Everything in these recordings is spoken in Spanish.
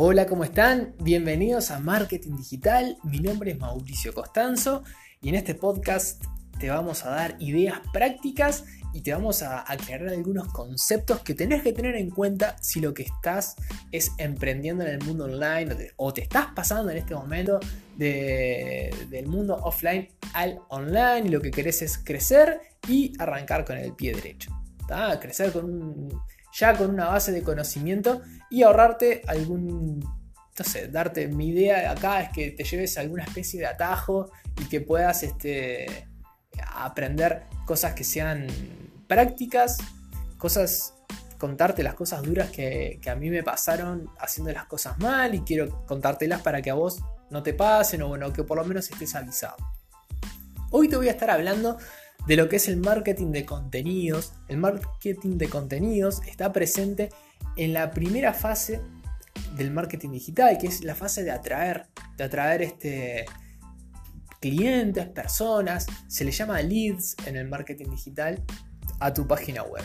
Hola, ¿cómo están? Bienvenidos a Marketing Digital. Mi nombre es Mauricio Costanzo y en este podcast te vamos a dar ideas prácticas y te vamos a aclarar algunos conceptos que tenés que tener en cuenta si lo que estás es emprendiendo en el mundo online o te, estás pasando en este momento del mundo offline al online y lo que querés es crecer y arrancar con el pie derecho. Crecer con un, ya con una base de conocimiento y ahorrarte algún, no sé, darte mi idea de acá es que te lleves alguna especie de atajo y que puedas este, aprender cosas que sean prácticas, cosas, contarte las cosas duras que, a mí me pasaron haciendo las cosas mal y quiero contártelas para que a vos no te pasen o bueno, que por lo menos estés avisado. Hoy te voy a estar hablando de lo que es el marketing de contenidos. El marketing de contenidos está presente en la primera fase del marketing digital, que es la fase de atraer, de atraer este, clientes, personas, se le llama leads en el marketing digital a tu página web.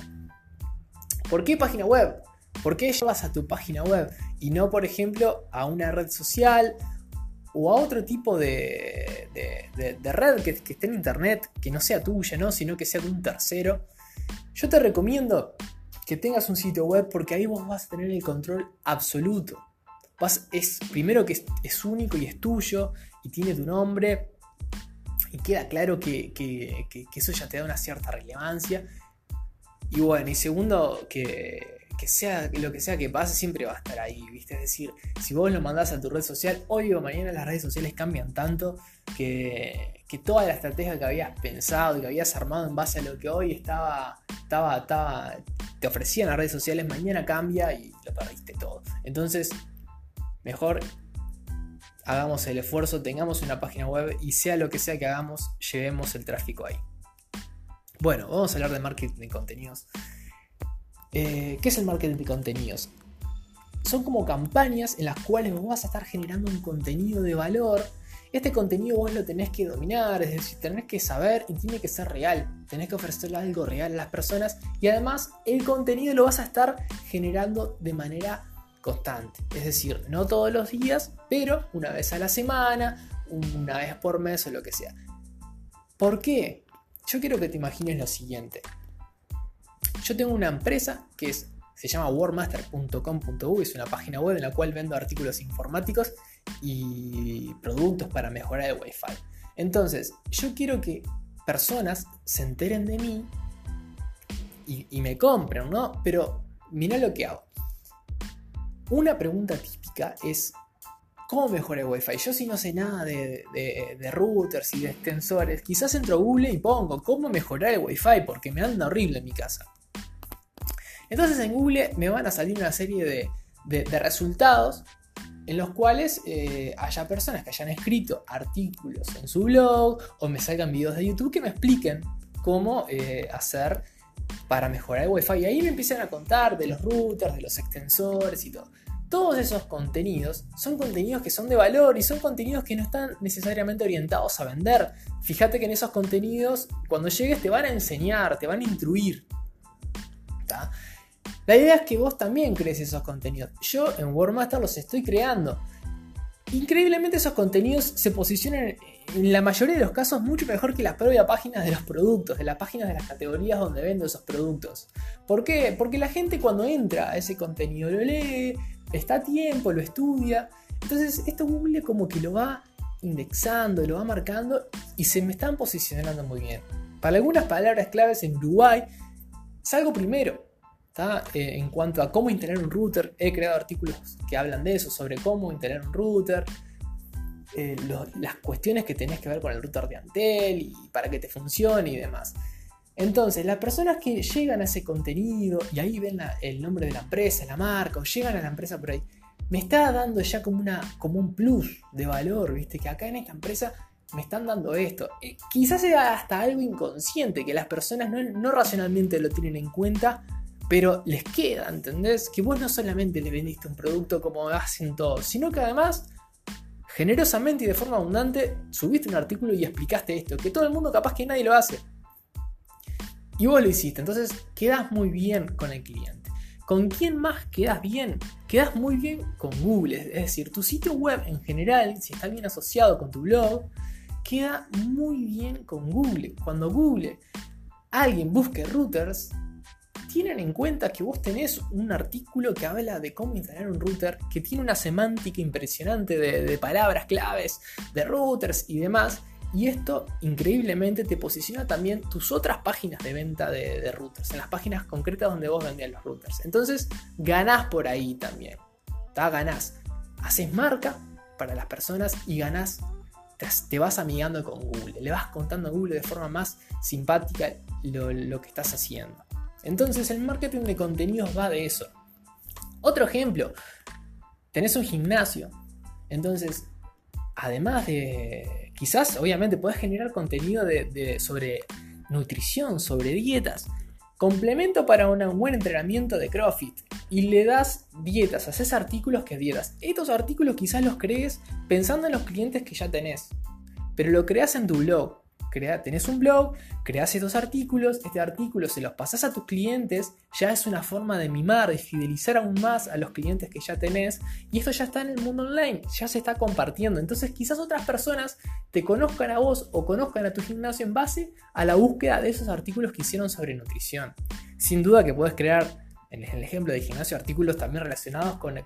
¿Por qué página web? ¿Por qué llevas a tu página web y no, por ejemplo, a una red social o a otro tipo de, red que, esté en internet, que no sea tuya, ¿no? sino que sea de un tercero? Yo te recomiendo que tengas un sitio web porque ahí vos vas a tener el control absoluto. Vas, es, primero que es único y es tuyo y tiene tu nombre y queda claro que, eso ya te da una cierta relevancia. Y bueno, y segundo, que, sea lo que sea que pase, siempre va a estar ahí, ¿viste? Es decir, si vos lo mandás a tu red social, hoy o mañana las redes sociales cambian tanto que, que toda la estrategia que habías pensado, que habías armado en base a lo que hoy estaba, estaba, estaba, te ofrecían las redes sociales, mañana cambia y lo perdiste todo. Entonces, mejor hagamos el esfuerzo, tengamos una página web y sea lo que sea que hagamos, llevemos el tráfico ahí. Bueno, vamos a hablar de marketing de contenidos. Eh, ¿Qué es el marketing de contenidos? Son como campañas en las cuales vos vas a estar generando un contenido de valor. Este contenido vos lo tenés que dominar, es decir, tenés que saber y tiene que ser real. Tenés que ofrecerle algo real a las personas y además el contenido lo vas a estar generando de manera constante. Es decir, no todos los días, pero una vez a la semana, una vez por mes o lo que sea. ¿Por qué? Yo quiero que te imagines lo siguiente. Yo tengo una empresa que se llama wordmaster.com.u, es una página web en la cual vendo artículos informáticos y productos para mejorar el Wi-Fi. Entonces, yo quiero que personas se enteren de mí y, me compren, ¿no? Pero mira lo que hago. Una pregunta típica es, ¿cómo mejora el Wi-Fi? Yo si no sé nada de, routers y de extensores, quizás entro a Google y pongo, ¿cómo mejorar el Wi-Fi? Porque me anda horrible en mi casa. Entonces en Google me van a salir una serie de, resultados en los cuales eh, haya personas que hayan escrito artículos en su blog o me salgan videos de YouTube que me expliquen cómo eh, hacer para mejorar el Wi-Fi. Y ahí me empiezan a contar de los routers, de los extensores y todo. Todos esos contenidos son contenidos que son de valor y son contenidos que no están necesariamente orientados a vender. Fíjate que en esos contenidos, cuando llegues, te van a enseñar, te van a instruir. La idea es que vos también crees esos contenidos. Yo en WordMaster los estoy creando. Increíblemente esos contenidos se posicionan en la mayoría de los casos mucho mejor que las propias páginas de los productos, de las páginas de las categorías donde vendo esos productos. ¿Por qué? Porque la gente cuando entra a ese contenido lo lee, está a tiempo, lo estudia. Entonces esto Google como que lo va indexando, lo va marcando y se me están posicionando muy bien. Para algunas palabras claves en Uruguay, salgo primero. Eh, en cuanto a cómo instalar un router, he creado artículos que hablan de eso, sobre cómo instalar un router, eh, las cuestiones que tenés que ver con el router de Antel y para que te funcione y demás. Entonces, las personas que llegan a ese contenido y ahí ven el nombre de la empresa, la marca, o llegan a la empresa por ahí, me está dando ya como, un plus de valor, ¿viste? Que acá en esta empresa me están dando esto. Eh, quizás sea hasta algo inconsciente, que las personas no racionalmente lo tienen en cuenta, pero les queda, ¿entendés? Que vos no solamente le vendiste un producto como hacen todos, sino que además, generosamente y de forma abundante, subiste un artículo y explicaste esto, que todo el mundo capaz que nadie lo hace. Y vos lo hiciste, entonces quedas muy bien con el cliente. ¿Con quién más quedas bien? Quedas muy bien con Google, es decir, tu sitio web en general, si está bien asociado con tu blog, queda muy bien con Google. Cuando Google alguien busque routers, tienen en cuenta que vos tenés un artículo que habla de cómo instalar un router, que tiene una semántica impresionante de, palabras claves, de routers y demás. Y esto increíblemente te posiciona también tus otras páginas de venta de, routers, en las páginas concretas donde vos vendías los routers. Entonces ganás por ahí también. Ganás. Haces marca para las personas y ganás te, vas amigando con Google, le vas contando a Google de forma más simpática lo, que estás haciendo. Entonces el marketing de contenidos va de eso. Otro ejemplo, tenés un gimnasio. Entonces, además de, quizás, obviamente, puedes generar contenido de, sobre nutrición, sobre dietas. Complemento para un buen entrenamiento de CrossFit. Y le das dietas, haces artículos que dietas. Estos artículos quizás los crees pensando en los clientes que ya tenés. Pero lo creas en tu blog. Crea, tenés un blog, creas estos artículos, este artículo se los pasas a tus clientes, ya es una forma de mimar, de fidelizar aún más a los clientes que ya tenés, y esto ya está en el mundo online, ya se está compartiendo. Entonces quizás otras personas te conozcan a vos o conozcan a tu gimnasio en base a la búsqueda de esos artículos que hicieron sobre nutrición. Sin duda que puedes crear en el ejemplo de gimnasio, artículos también relacionados con, el,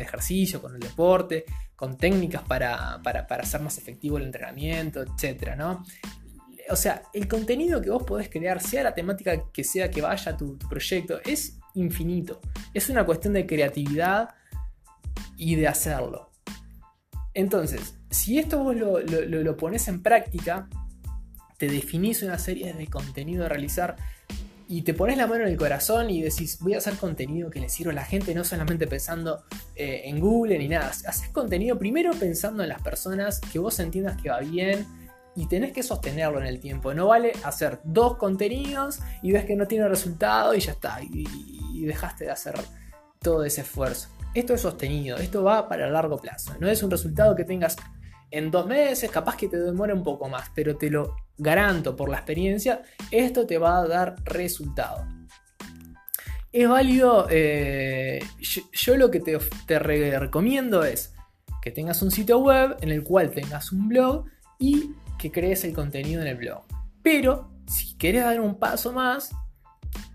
ejercicio, con el deporte, con técnicas para, hacer más efectivo el entrenamiento, etc. ¿no? O sea, el contenido que vos podés crear, sea la temática que sea que vaya a tu, proyecto, es infinito. Es una cuestión de creatividad y de hacerlo. Entonces, si esto vos lo, lo pones en práctica, te definís una serie de contenido a realizar y te pones la mano en el corazón y decís, voy a hacer contenido que le sirva a la gente, no solamente pensando eh, en Google ni nada. Haces contenido primero pensando en las personas, que vos entiendas que va bien y tenés que sostenerlo en el tiempo. No vale hacer dos contenidos y ves que no tiene resultado y ya está, y, y dejaste de hacer todo ese esfuerzo. Esto es sostenido, esto va para largo plazo. No es un resultado que tengas en dos meses, capaz que te demore un poco más, pero te lo garanto por la experiencia, esto te va a dar resultado. Es válido, eh, yo, lo que te, recomiendo es que tengas un sitio web en el cual tengas un blog y que crees el contenido en el blog. Pero si quieres dar un paso más,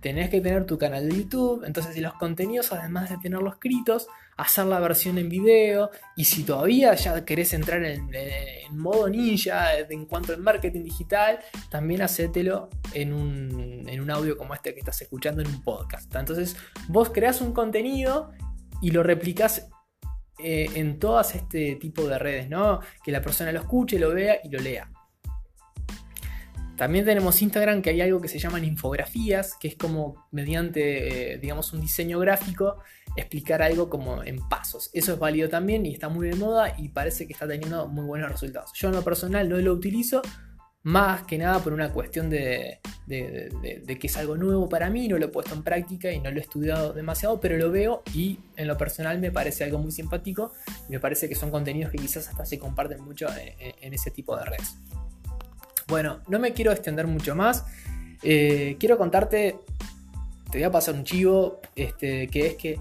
tenés que tener tu canal de YouTube. Entonces, si los contenidos, además de tenerlos escritos, hacer la versión en video. Y si todavía ya querés entrar en, modo ninja en cuanto al marketing digital, también hacételo en un, en un audio como este que estás escuchando en un podcast. Entonces, vos creás un contenido y lo replicás eh, en todas este tipo de redes, ¿no? Que la persona lo escuche, lo vea y lo lea. También tenemos Instagram que hay algo que se llaman infografías, que es como mediante, eh, digamos, un diseño gráfico, explicar algo como en pasos. Eso es válido también y está muy de moda y parece que está teniendo muy buenos resultados. Yo en lo personal no lo utilizo, más que nada por una cuestión de, que es algo nuevo para mí, no lo he puesto en práctica y no lo he estudiado demasiado, pero lo veo y en lo personal me parece algo muy simpático. Me parece que son contenidos que quizás hasta se comparten mucho en ese tipo de redes. Bueno, no me quiero extender mucho más. Eh, quiero contarte, te voy a pasar un chivo, este, que es que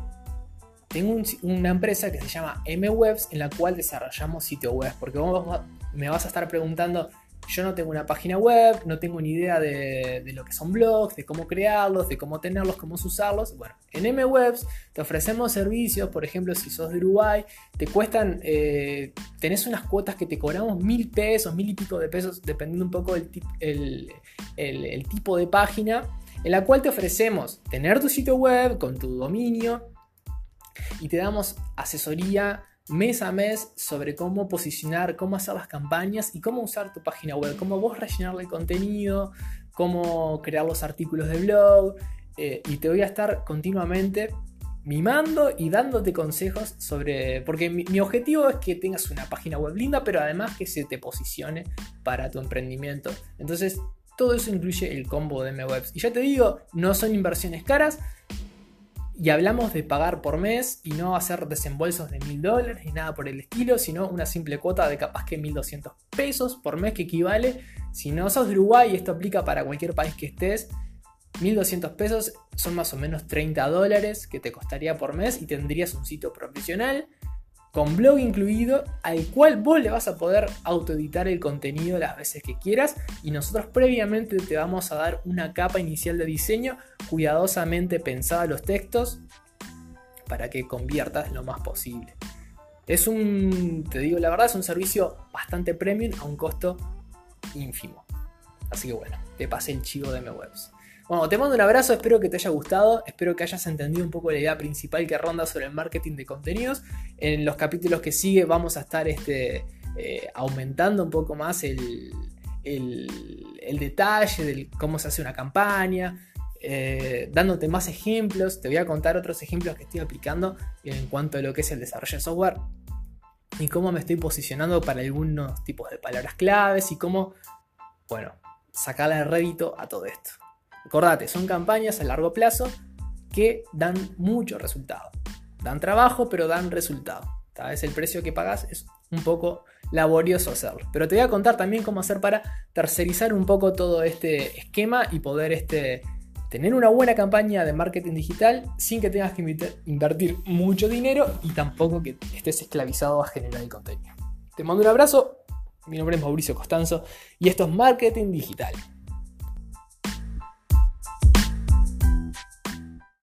tengo una empresa que se llama MWebs en la cual desarrollamos sitio web. Porque vos me vas a estar preguntando, yo no tengo una página web, no tengo ni idea de, lo que son blogs, de cómo crearlos, de cómo tenerlos, cómo usarlos. Bueno, en MWebs te ofrecemos servicios, por ejemplo, si sos de Uruguay, te cuestan, eh, tenés unas cuotas que te cobramos mil pesos, mil y pico de pesos, dependiendo un poco del el tipo de página, en la cual te ofrecemos tener tu sitio web con tu dominio y te damos asesoría mes a mes sobre cómo posicionar, cómo hacer las campañas y cómo usar tu página web, cómo vos rellenarle el contenido, cómo crear los artículos de blog. Eh, y te voy a estar continuamente mimando y dándote consejos sobre... Porque mi, mi, objetivo es que tengas una página web linda, pero además que se te posicione para tu emprendimiento. Entonces, todo eso incluye el combo de MWebs. Y ya te digo, no son inversiones caras, y hablamos de pagar por mes y no hacer desembolsos de mil dólares ni nada por el estilo, sino una simple cuota de capaz que 1200 pesos por mes que equivale. Si no sos de Uruguay, esto aplica para cualquier país que estés, 1200 pesos son más o menos 30 dólares que te costaría por mes y tendrías un sitio profesional con blog incluido al cual vos le vas a poder autoeditar el contenido las veces que quieras y nosotros previamente te vamos a dar una capa inicial de diseño cuidadosamente pensada los textos para que conviertas lo más posible. Es un, te digo la verdad, es un servicio bastante premium a un costo ínfimo. Así que bueno, te pasé el chivo de MWebs. Bueno, te mando un abrazo, espero que te haya gustado, espero que hayas entendido un poco la idea principal que ronda sobre el marketing de contenidos. En los capítulos que sigue vamos a estar este, eh, aumentando un poco más el, detalle de cómo se hace una campaña, eh, dándote más ejemplos. Te voy a contar otros ejemplos que estoy aplicando en cuanto a lo que es el desarrollo de software y cómo me estoy posicionando para algunos tipos de palabras claves y cómo, bueno, sacarle rédito a todo esto. Acordate, son campañas a largo plazo que dan mucho resultado. Dan trabajo, pero dan resultado. Tal vez el precio que pagas es un poco laborioso hacerlo. Pero te voy a contar también cómo hacer para tercerizar un poco todo este esquema y poder este, tener una buena campaña de marketing digital sin que tengas que invertir mucho dinero y tampoco que estés esclavizado a generar el contenido. Te mando un abrazo, mi nombre es Mauricio Costanzo y esto es Marketing Digital.